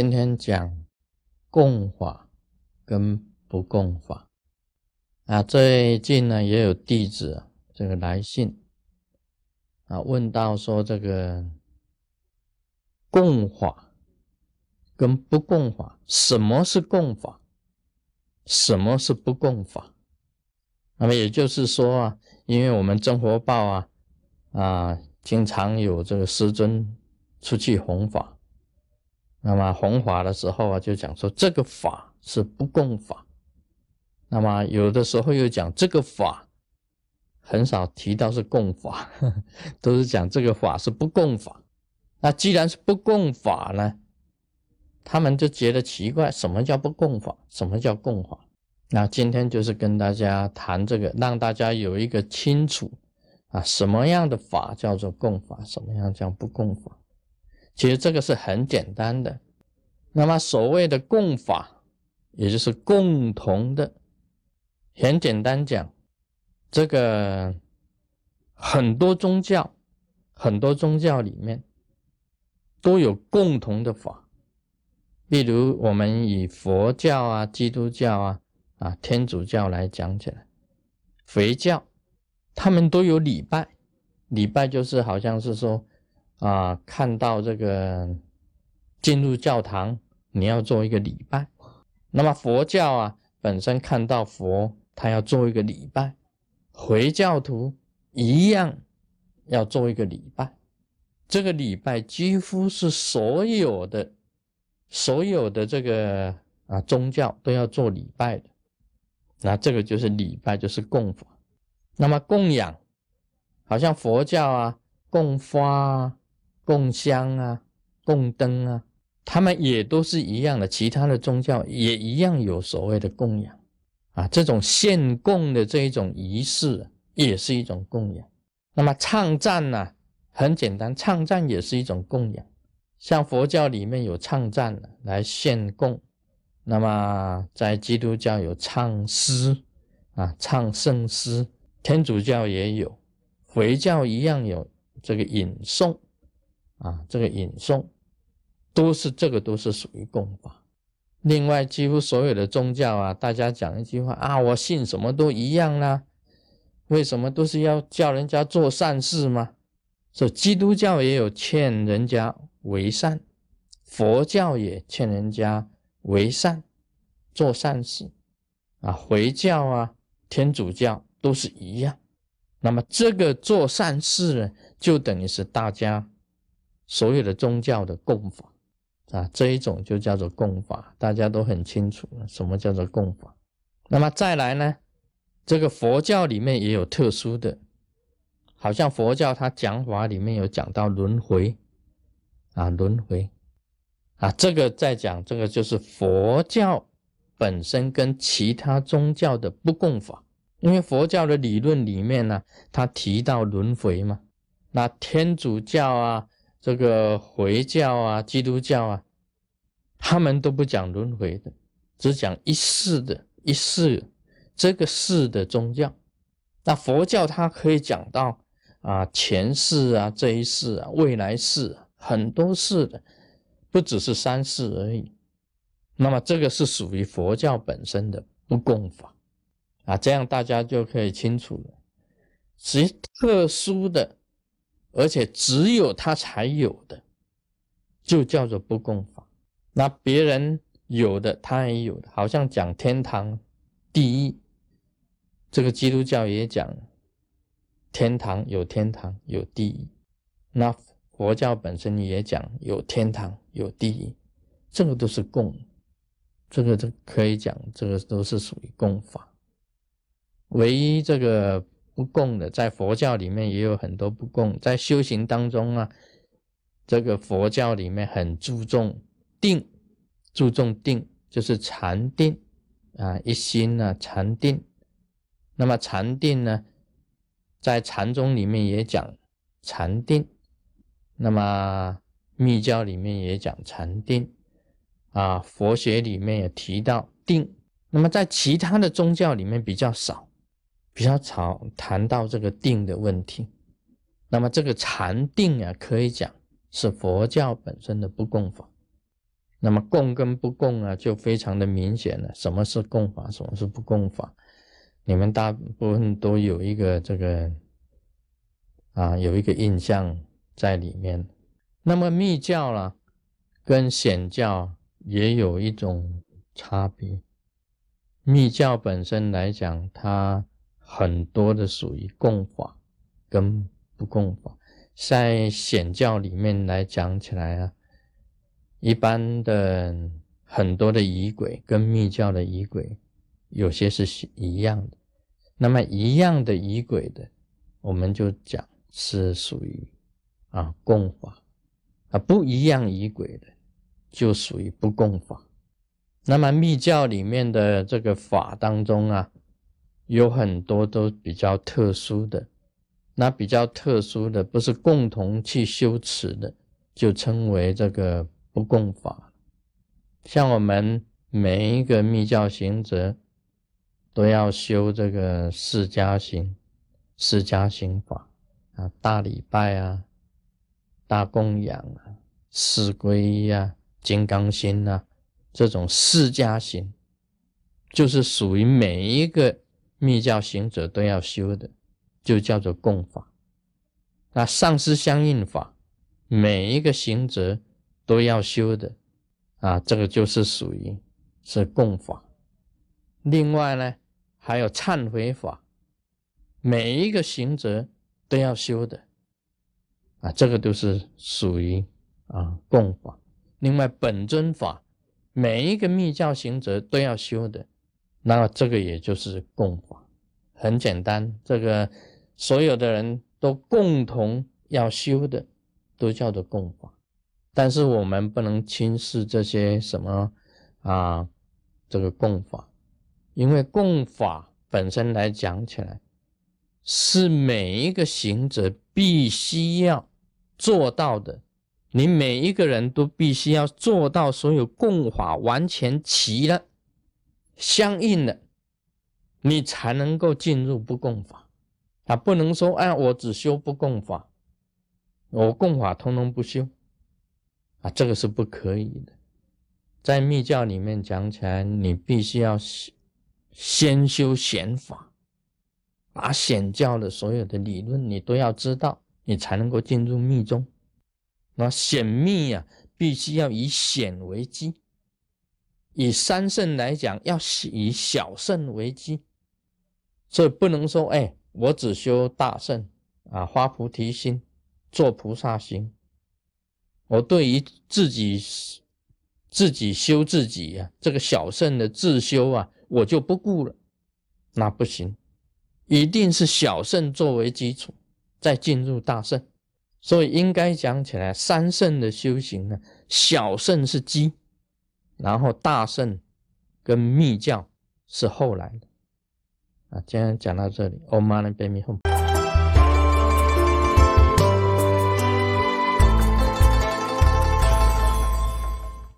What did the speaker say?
今天讲共法跟不共法啊。最近呢，也有弟子这个来信啊，问到说这个共法跟不共法，什么是共法？什么是不共法？那么也就是说啊，因为我们真佛报啊啊，经常有这个师尊出去弘法。那么弘法的时候啊，就讲说这个法是不共法。那么有的时候又讲这个法很少提到是共法，都是讲这个法是不共法。那既然是不共法呢，他们就觉得奇怪，什么叫不共法？什么叫共法？那今天就是跟大家谈这个，让大家有一个清楚啊，什么样的法叫做共法，什么样叫不共法。其实这个是很简单的。那么所谓的共法，也就是共同的。很简单讲，这个很多宗教，很多宗教里面都有共同的法。例如我们以佛教啊、基督教啊、啊天主教来讲起来，佛教他们都有礼拜，礼拜就是好像是说。啊，看到这个进入教堂，你要做一个礼拜。那么佛教啊，本身看到佛，他要做一个礼拜。回教徒一样要做一个礼拜。这个礼拜几乎是所有的、所有的这个啊宗教都要做礼拜的。那这个就是礼拜，就是供法。那么供养，好像佛教啊，供花。供香啊，供灯啊，他们也都是一样的。其他的宗教也一样有所谓的供养啊，这种献供的这一种仪式也是一种供养。那么唱赞呢，很简单，唱赞也是一种供养。像佛教里面有唱赞来献供，那么在基督教有唱诗啊，唱圣诗，天主教也有，回教一样有这个引诵。啊，这个引诵都是这个都是属于共法。另外，几乎所有的宗教啊，大家讲一句话啊，我信什么都一样啦。为什么都是要叫人家做善事吗？所以基督教也有劝人家为善，佛教也劝人家为善，做善事啊。回教啊，天主教都是一样。那么这个做善事呢，就等于是大家。所有的宗教的供法啊，这一种就叫做供法，大家都很清楚什么叫做供法。那么再来呢，这个佛教里面也有特殊的，好像佛教它讲法里面有讲到轮回啊，轮回啊，这个在讲这个就是佛教本身跟其他宗教的不共法，因为佛教的理论里面呢，它提到轮回嘛，那天主教啊。这个回教啊，基督教啊，他们都不讲轮回的，只讲一世的一世这个世的宗教。那佛教它可以讲到啊前世啊这一世啊未来世啊很多世的，不只是三世而已。那么这个是属于佛教本身的不共法啊，这样大家就可以清楚了，其特殊的。而且只有他才有的，就叫做不共法。那别人有的，他也有的。好像讲天堂地狱，这个基督教也讲天堂有天堂有地狱。那佛教本身也讲有天堂有地狱，这个都是共，这个这可以讲，这个都是属于共法。唯一这个。不共的，在佛教里面也有很多不共。在修行当中啊，这个佛教里面很注重定，注重定就是禅定啊，一心啊，禅定。那么禅定呢，在禅宗里面也讲禅定，那么密教里面也讲禅定啊，佛学里面也提到定。那么在其他的宗教里面比较少。比较少谈到这个定的问题，那么这个禅定啊，可以讲是佛教本身的不共法那么共跟不共啊，就非常的明显了。什么是共法，什么是不共法？你们大部分都有一个这个啊，有一个印象在里面。那么密教啦，跟显教也有一种差别。密教本身来讲，它很多的属于共法跟不共法。在显教里面来讲起来啊。一般的很多的仪轨跟密教的仪轨有些是一样的，那么一样的仪轨的，我们就讲是属于啊共法啊不一样仪轨的就属于不共法。那么密教里面的这个法当中啊，有很多都比较特殊的，那比较特殊的不是共同去修持的，就称为这个。不共法，像我们每一个密教行者，都要修这个释迦行、释迦行法啊，大礼拜啊，大供养啊，四皈依啊，金刚心啊，这种释迦行，就是属于每一个密教行者都要修的，就叫做共法。那上师相应法，每一个行者。都要修的啊，这个就是属于是共法。另外呢，还有忏悔法，每一个行者都要修的啊，这个都是属于啊共法。另外本尊法，每一个密教行者都要修的，那这个也就是共法。很简单，这个所有的人都共同要修的，都叫做共法。但是我们不能轻视这些什么啊，这个共法，因为共法本身来讲起来，是每一个行者必须要做到的。你每一个人都必须要做到所有共法完全齐了、相应的，你才能够进入不共法。啊，不能说哎，我只修不共法，我共法通通不修。啊，这个是不可以的。在密教里面讲起来，你必须要先修显法，把显教的所有的理论你都要知道，你才能够进入密宗。那显密啊，必须要以显为基。以三圣来讲，要以小圣为基，所以不能说，哎，我只修大圣啊，发菩提心，做菩萨行。我对于自己自己修自己呀，这个小圣的自修啊，我就不顾了，那不行，一定是小圣作为基础，再进入大圣。所以应该讲起来，三圣的修行呢，小圣是基，然后大圣跟密教是后来的。啊，今天讲到这里，Om Mani Padme Hum。